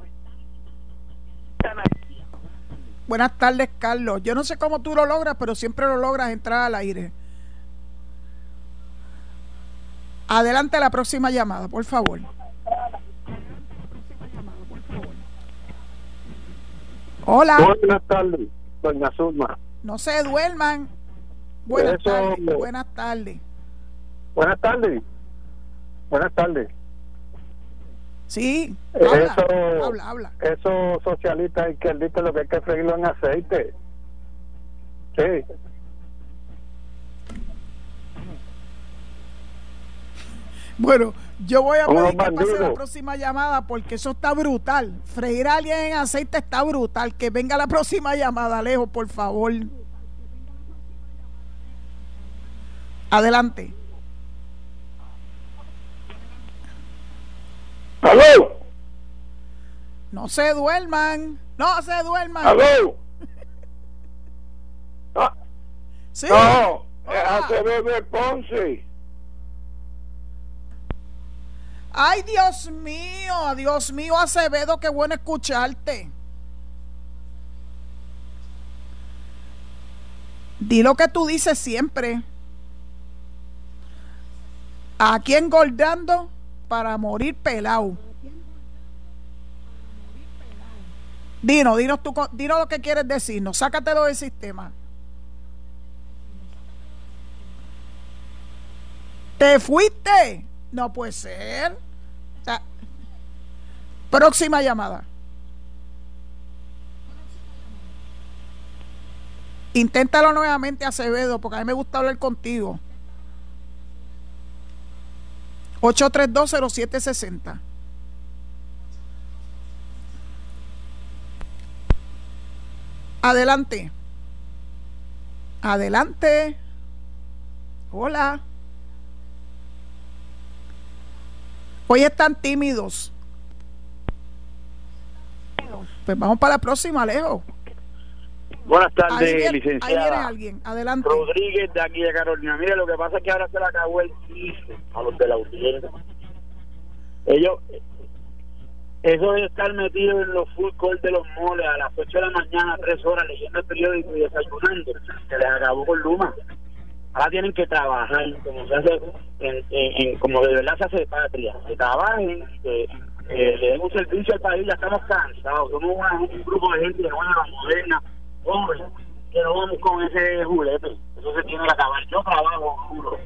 [SPEAKER 2] Buenas tardes, Carlos. Yo no sé cómo tú lo logras, pero siempre lo logras entrar al aire. Adelante la próxima llamada, por favor. Hola,
[SPEAKER 9] Buenas tardes, doña Zulma.
[SPEAKER 2] no se duerman. Buenas
[SPEAKER 9] Eso-
[SPEAKER 2] tardes, buenas tardes.
[SPEAKER 9] Buenas tardes. Buenas tardes.
[SPEAKER 2] Sí, habla,
[SPEAKER 9] eso-
[SPEAKER 2] habla, habla.
[SPEAKER 9] Esos socialistas izquierdistas lo que hay que freírlo en aceite. Sí.
[SPEAKER 2] Bueno, yo voy a pedir que pase la próxima llamada porque eso está brutal. Freír a alguien en aceite está brutal. Que venga la próxima llamada, Alejo, por favor. Adelante.
[SPEAKER 9] ¡Aló!
[SPEAKER 2] No se duerman. No se duerman.
[SPEAKER 9] ¡Aló! Ah,
[SPEAKER 2] Sí.
[SPEAKER 9] no, es Ponce.
[SPEAKER 2] Ay, Dios mío, Dios mío, Acevedo, qué bueno escucharte. Di lo que tú dices siempre. Aquí engordando para morir pelado. Dino, dinos, tú, dinos lo que quieres decirnos. Sácatelo del sistema. ¿Te fuiste? No puede ser. Ta- Próxima llamada. Inténtalo nuevamente, Acevedo, porque a mí me gusta hablar contigo. 8320760. Adelante. Adelante. Hola. Hoy están tímidos. Pues vamos para la próxima, Alejo.
[SPEAKER 10] Buenas
[SPEAKER 2] Ahí
[SPEAKER 10] tardes,
[SPEAKER 2] viene, ahí viene
[SPEAKER 10] licenciada.
[SPEAKER 2] alguien. Adelante.
[SPEAKER 10] Rodríguez de aquí de Carolina. Mire, lo que pasa es que ahora se le acabó el chiste a los de la audiencia. Ellos, eso de estar metidos en los full court de los moles a las 8 de la mañana, 3 horas, leyendo el periódico y desayunando, se les acabó con Luma. Ahora tienen que trabajar, como se hace, en, en- en- como de verdad se hace patria. Que trabajen, que le den un servicio al país, ya estamos cansados. Somos una- un grupo de gente nueva, moderna, joven, que no vamos con ese julepe. Eso se tiene que acabar. Yo trabajo duro.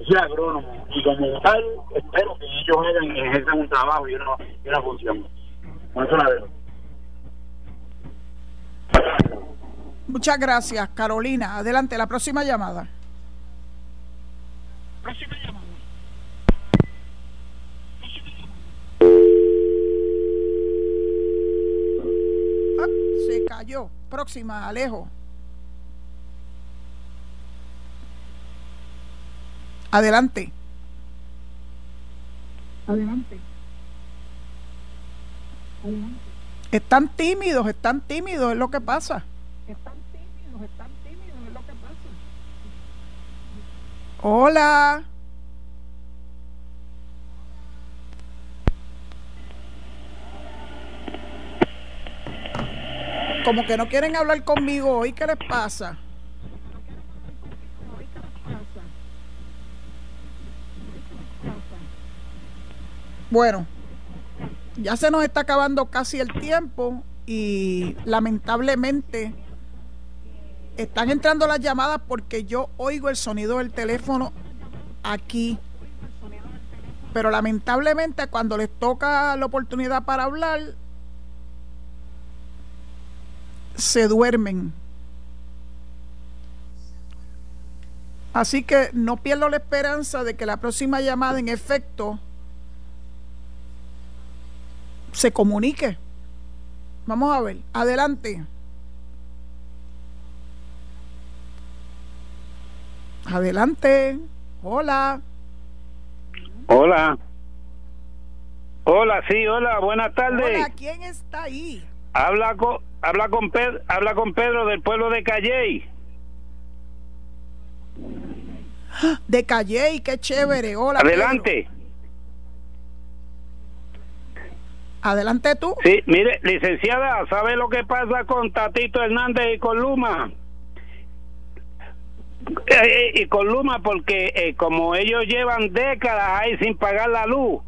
[SPEAKER 10] Yo soy agrónomo y como tal, espero que ellos hagan y ejerzan un trabajo y una, y una función. Con eso la veo.
[SPEAKER 2] Muchas gracias, Carolina. Adelante, la próxima llamada. Ah, se cayó. Próxima, Alejo. Adelante.
[SPEAKER 11] Adelante.
[SPEAKER 2] Están tímidos, están tímidos, es lo que pasa.
[SPEAKER 11] Están tímidos, están tímidos, es lo que pasa.
[SPEAKER 2] Hola. Como que no quieren hablar conmigo hoy, ¿qué les pasa? Bueno, ya se nos está acabando casi el tiempo y lamentablemente están entrando las llamadas porque yo oigo el sonido del teléfono aquí. Pero lamentablemente cuando les toca la oportunidad para hablar, se duermen. Así que no pierdo la esperanza de que la próxima llamada en efecto se comunique. Vamos a ver, adelante. Adelante. Hola.
[SPEAKER 10] Hola. Hola, sí, hola, buenas tardes.
[SPEAKER 2] Hola, ¿quién está ahí?
[SPEAKER 10] Habla con habla con Pedro, habla con Pedro del pueblo de Calley.
[SPEAKER 2] De Calle, qué chévere. Hola. Pedro.
[SPEAKER 10] Adelante.
[SPEAKER 2] Adelante tú.
[SPEAKER 10] Sí, mire, licenciada, ¿sabe lo que pasa con Tatito Hernández y con Luma?
[SPEAKER 12] Eh, y con Luma porque eh, como ellos llevan décadas ahí sin pagar la luz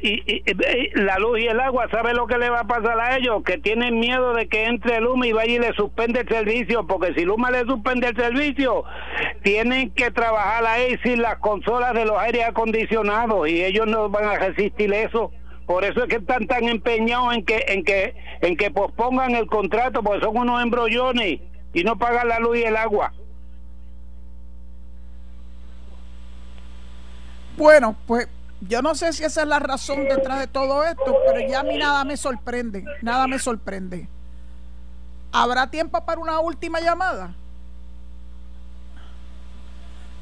[SPEAKER 12] y, y- y la luz y el agua, ¿sabe lo que le va a pasar a ellos? Que tienen miedo de que entre Luma y vaya y le suspende el servicio, porque si Luma le suspende el servicio, tienen que trabajar ahí sin las consolas de los aires acondicionados y ellos no van a resistir eso. Por eso es que están tan empeñados en que en que en que pospongan el contrato, porque son unos embrollones y no pagan la luz y el agua.
[SPEAKER 2] Bueno, pues yo no sé si esa es la razón detrás de todo esto, pero ya a mí nada me sorprende, nada me sorprende. ¿Habrá tiempo para una última llamada?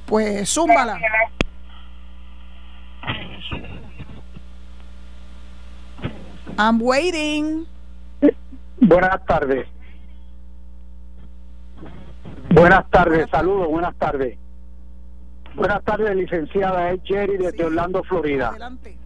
[SPEAKER 2] Pues zúmbala. I'm waiting.
[SPEAKER 7] Buenas tardes. Buenas tardes, saludos, buenas tardes. Buenas tardes, licenciada, es Jerry desde Orlando, Florida.
[SPEAKER 2] Adelante.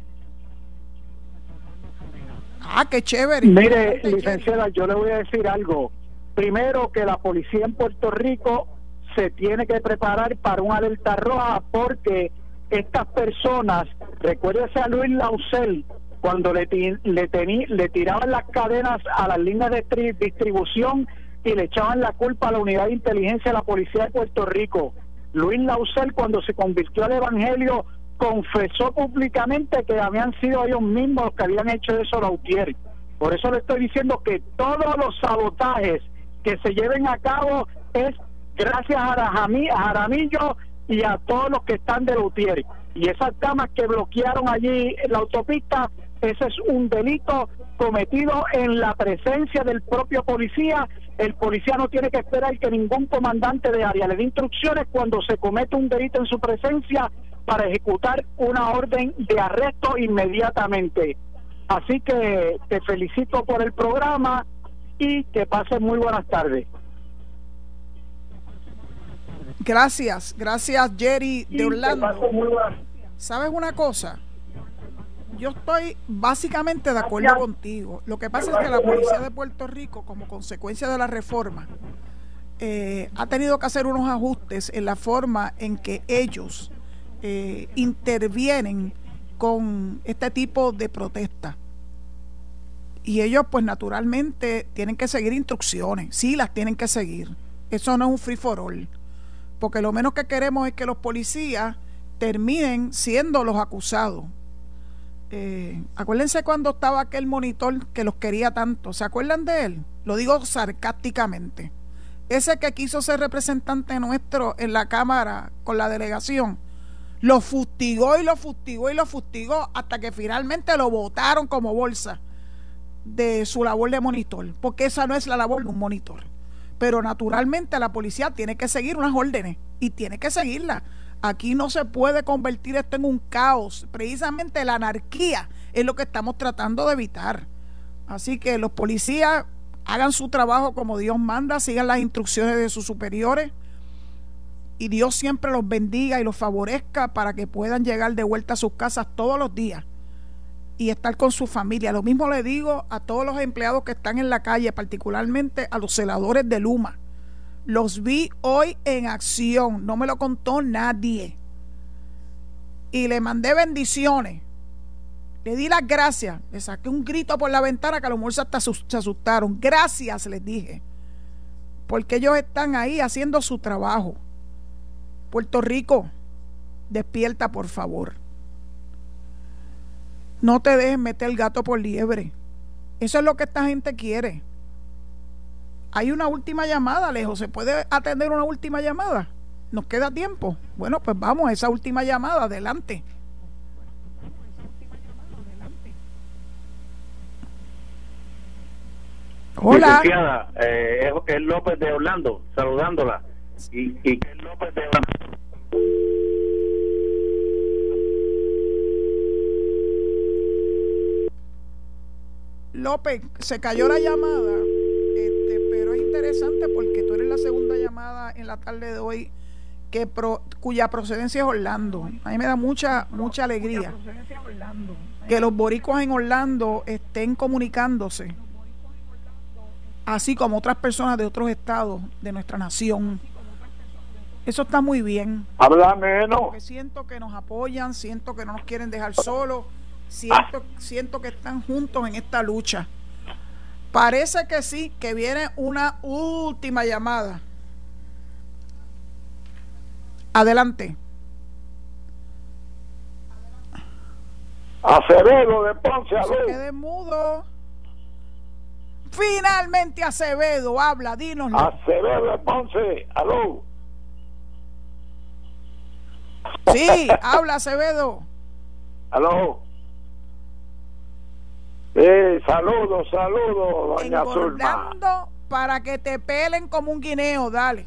[SPEAKER 2] Ah, qué chévere.
[SPEAKER 7] Mire, licenciada, yo le voy a decir algo. Primero, que la policía en Puerto Rico se tiene que preparar para una alerta roja porque estas personas, recuérdese a Luis Lausel, cuando le, le, le tiraban las cadenas a las líneas de tri- distribución y le echaban la culpa a la unidad de inteligencia de la policía de Puerto Rico. Luis Lausel, cuando se convirtió al Evangelio, confesó públicamente que habían sido ellos mismos los que habían hecho eso Lautier. Por eso le estoy diciendo que todos los sabotajes que se lleven a cabo es gracias a Jaramillo y a todos los que están de Lautier. Y esas camas que bloquearon allí la autopista, ese es un delito cometido en la presencia del propio policía. El policía no tiene que esperar que ningún comandante de área le dé instrucciones cuando se comete un delito en su presencia para ejecutar una orden de arresto inmediatamente. Así que te felicito por el programa y que pasen muy buenas tardes.
[SPEAKER 2] Gracias, gracias Jerry de Orlando. ¿Sabes una cosa? Yo estoy básicamente de acuerdo contigo. Lo que pasa es que la policía de Puerto Rico, como consecuencia de la reforma, eh, ha tenido que hacer unos ajustes en la forma en que ellos eh, intervienen con este tipo de protesta. Y ellos, pues naturalmente, tienen que seguir instrucciones. Sí, las tienen que seguir. Eso no es un free for all. Porque lo menos que queremos es que los policías terminen siendo los acusados. Eh, acuérdense cuando estaba aquel monitor que los quería tanto. ¿Se acuerdan de él? Lo digo sarcásticamente. Ese que quiso ser representante nuestro en la Cámara con la delegación, lo fustigó y lo fustigó y lo fustigó hasta que finalmente lo votaron como bolsa de su labor de monitor, porque esa no es la labor de un monitor. Pero naturalmente la policía tiene que seguir unas órdenes y tiene que seguirlas. Aquí no se puede convertir esto en un caos. Precisamente la anarquía es lo que estamos tratando de evitar. Así que los policías hagan su trabajo como Dios manda, sigan las instrucciones de sus superiores y Dios siempre los bendiga y los favorezca para que puedan llegar de vuelta a sus casas todos los días y estar con su familia. Lo mismo le digo a todos los empleados que están en la calle, particularmente a los celadores de Luma. Los vi hoy en acción, no me lo contó nadie. Y le mandé bendiciones. Le di las gracias. Le saqué un grito por la ventana que a los mejor hasta se asustaron. Gracias, les dije. Porque ellos están ahí haciendo su trabajo. Puerto Rico, despierta por favor. No te dejes meter el gato por liebre. Eso es lo que esta gente quiere. Hay una última llamada, lejos. ¿Se puede atender una última llamada? ¿Nos queda tiempo? Bueno, pues vamos a esa última llamada. Adelante. Hola.
[SPEAKER 5] Licenciada, eh, es, es López de Orlando, saludándola. Y, y es López de Orlando.
[SPEAKER 2] López, se cayó la llamada, interesante porque tú eres la segunda llamada en la tarde de hoy que pro- cuya procedencia es Orlando. A mí me da mucha mucha alegría que los boricuas en Orlando estén comunicándose, así como otras personas de otros estados de nuestra nación. Eso está muy bien.
[SPEAKER 13] Habla menos.
[SPEAKER 2] Porque siento que nos apoyan, siento que no nos quieren dejar solos, siento, siento que están juntos en esta lucha. Parece que sí, que viene una última llamada. Adelante.
[SPEAKER 13] Acevedo de Ponce,
[SPEAKER 2] Se quede mudo. Finalmente Acevedo, habla, dínoslo.
[SPEAKER 13] Acevedo de Ponce, aló.
[SPEAKER 2] Sí, habla Acevedo.
[SPEAKER 13] Aló. Sí, saludos, saludos, doña Zulma.
[SPEAKER 2] Engordando para que te pelen como un guineo, dale.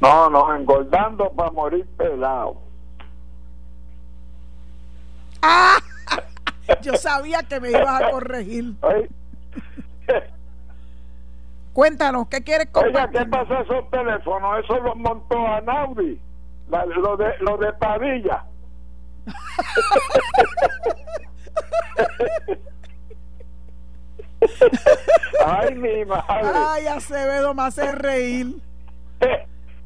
[SPEAKER 13] No, no, engordando para morir pelado.
[SPEAKER 2] ¡Ah! Yo sabía que me ibas a corregir. Cuéntanos, ¿qué quieres
[SPEAKER 13] Oiga,
[SPEAKER 2] compartir?
[SPEAKER 13] ¿qué pasa esos teléfonos? Eso los montó Anaudi, lo de, lo de Padilla. Ay, mi madre.
[SPEAKER 2] Ay, Acevedo me hace reír.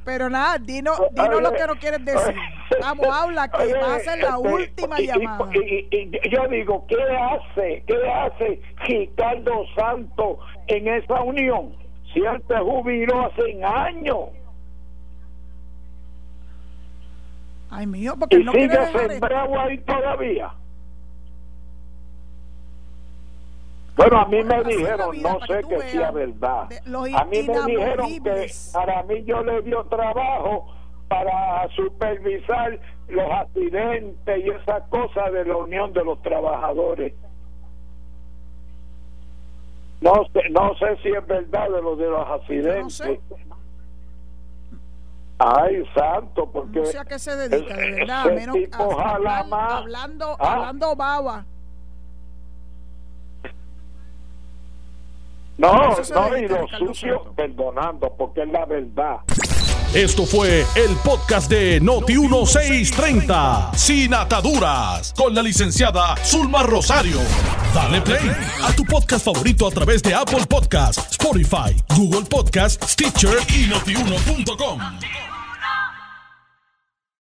[SPEAKER 2] Pero nada, dinos dinos lo que no quieres decir. Vamos, habla, que
[SPEAKER 13] Oye,
[SPEAKER 2] va a ser la
[SPEAKER 13] este,
[SPEAKER 2] última
[SPEAKER 13] y-
[SPEAKER 2] llamada.
[SPEAKER 13] y- y- yo digo, ¿qué hace? ¿Qué hace Ricardo Santos en esa unión? Si él se jubiló hace años
[SPEAKER 2] Ay, mío, porque
[SPEAKER 13] y
[SPEAKER 2] no
[SPEAKER 13] sigue sembrado ahí todavía. Bueno, a mí me dijeron, no sé
[SPEAKER 2] que
[SPEAKER 13] sea verdad. A mí me dijeron que para mí yo le dio trabajo para supervisar los accidentes y esas cosas de la Unión de los Trabajadores. No sé, no sé si es verdad de lo de los accidentes.
[SPEAKER 2] sé.
[SPEAKER 13] Ay, santo, porque
[SPEAKER 2] No sé a qué se dedica, de
[SPEAKER 13] ese
[SPEAKER 2] verdad. A menos
[SPEAKER 13] tipo
[SPEAKER 2] a
[SPEAKER 13] jala más.
[SPEAKER 2] hablando,
[SPEAKER 13] Ah.
[SPEAKER 2] hablando baba.
[SPEAKER 13] No, no, y lo sucio,
[SPEAKER 2] Santos.
[SPEAKER 13] perdonando, porque es la verdad.
[SPEAKER 1] Esto fue el podcast de Noti 1630, sin ataduras, con la licenciada Zulma Rosario. Dale play a tu podcast favorito a través de Apple Podcasts, Spotify, Google Podcasts, Stitcher y notiuno.com.